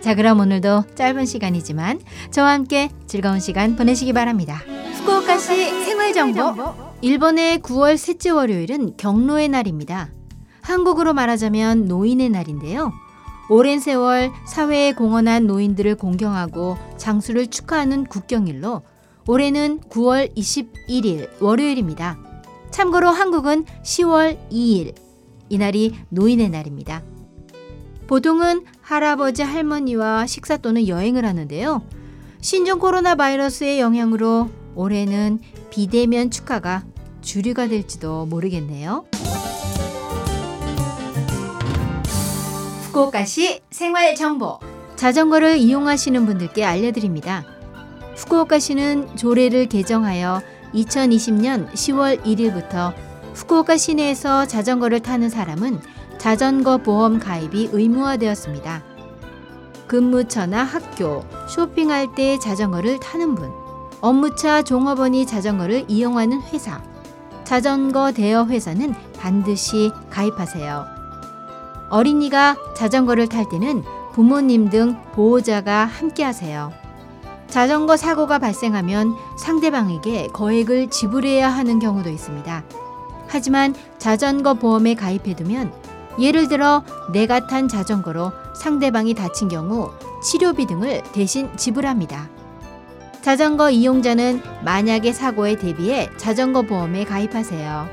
자, 그럼 오늘도 짧은 시간이지만 저와 함께 즐거운 시간 보내시기 바랍니다. 후쿠오카시 생활 정보. 일본의 9월 셋째 월요일은 경로의 날입니다. 한국으로 말하자면 노인의 날인데요. 오랜 세월 사회에 공헌한 노인들을 공경하고 장수를 축하하는 국경일로 올해는 9월 21일 월요일입니다. 참고로 한국은 10월 2일 이날이 노인의 날입니다. 보통은 할아버지 할머니와 식사 또는 여행을 하는데요. 신종 코로나 바이러스의 영향으로 올해는 비대면 축하가 주류가 될지도 모르겠네요. 후쿠오카시 생활 정보. 자전거를 이용하시는 분들께 알려드립니다. 후쿠오카시는 조례를 개정하여 2020년 10월 1일부터 후쿠오카 시내에서 자전거를 타는 사람은 자전거 보험 가입이 의무화되었습니다. 근무처나 학교, 쇼핑할 때 자전거를 타는 분, 업무차 종업원이 자전거를 이용하는 회사, 자전거 대여 회사는 반드시 가입하세요. 어린이가 자전거를 탈 때는 부모님 등 보호자가 함께 하세요. 자전거 사고가 발생하면 상대방에게 거액을 지불해야 하는 경우도 있습니다. 하지만 자전거 보험에 가입해두면 예를 들어 내가 탄 자전거로 상대방이 다친 경우 치료비 등을 대신 지불합니다. 자전거 이용자는 만약의 사고에 대비해 자전거 보험에 가입하세요.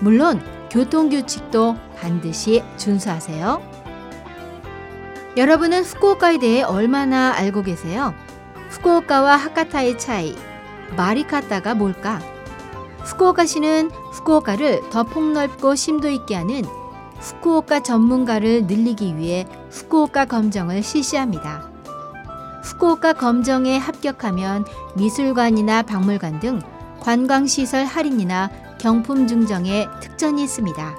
물론 교통규칙도 반드시 준수하세요. 여러분은 후쿠오카에 대해 얼마나 알고 계세요? 후쿠오카와 하카타의 차이, 마리카타가 뭘까? 후쿠오카시는 후쿠오카를 더 폭넓고 심도 있게 하는 후쿠오카 전문가를 늘리기 위해 후쿠오카 검정을 실시합니다. 후쿠오카 검정에 합격하면 미술관이나 박물관 등 관광시설 할인이나 경품 증정에 특전이 있습니다.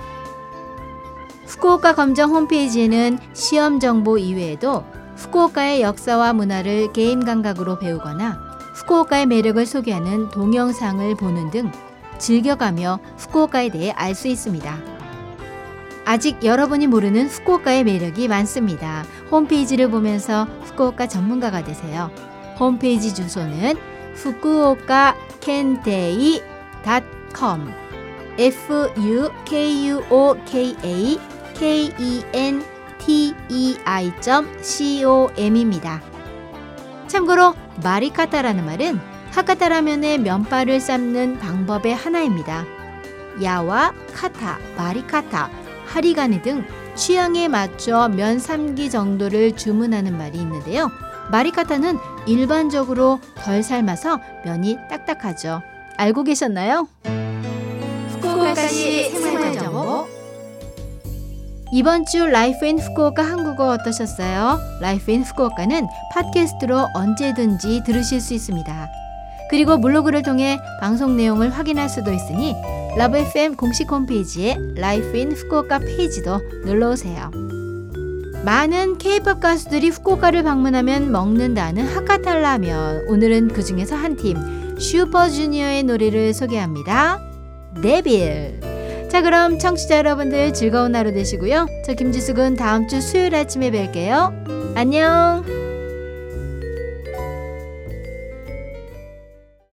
후쿠오카 검정 홈페이지에는 시험 정보 이외에도 후쿠오카의 역사와 문화를 게임 감각으로 배우거나 후쿠오카의 매력을 소개하는 동영상을 보는 등 즐겨가며 후쿠오카에 대해 알 수 있습니다. 아직 여러분이 모르는 후쿠오카의 매력이 많습니다. 홈페이지를 보면서 후쿠오카 전문가가 되세요. 홈페이지 주소는 후쿠오카 켄테이.com f u k u o k a k e n t e i.com입니다. 참고로 마리카타라는 말은 하카타라면의 면발을 삶는 방법의 하나입니다. 야와 카타, 마리카타, 하리가네 등 취향에 맞춰 면 삶기 정도를 주문하는 말이 있는데요. 마리카타는 일반적으로 덜 삶아서 면이 딱딱하죠. 알고 계셨나요? 후쿠오카시 생활정보 이번 주 Life in Fukuoka 한국어 어떠셨어요? Life in Fukuoka는 팟캐스트로 언제든지 들으실 수 있습니다. 그리고 블로그를 통해 방송 내용을 확인할 수도 있으니 Love FM 공식 홈페이지에 Life in Fukuoka 페이지도 놀러 오세요. 많은 K-팝 가수들이 후쿠오카를 방문하면 먹는다는 하카타 라면. 오늘은 그 중에서 한 팀 슈퍼주니어의 노래를 소개합니다. 데빌. 자 그럼 청취자 여러분들 즐거운 하루 되시고요. 저 김지숙은 다음 주 수요일 아침에 뵐게요. 안녕.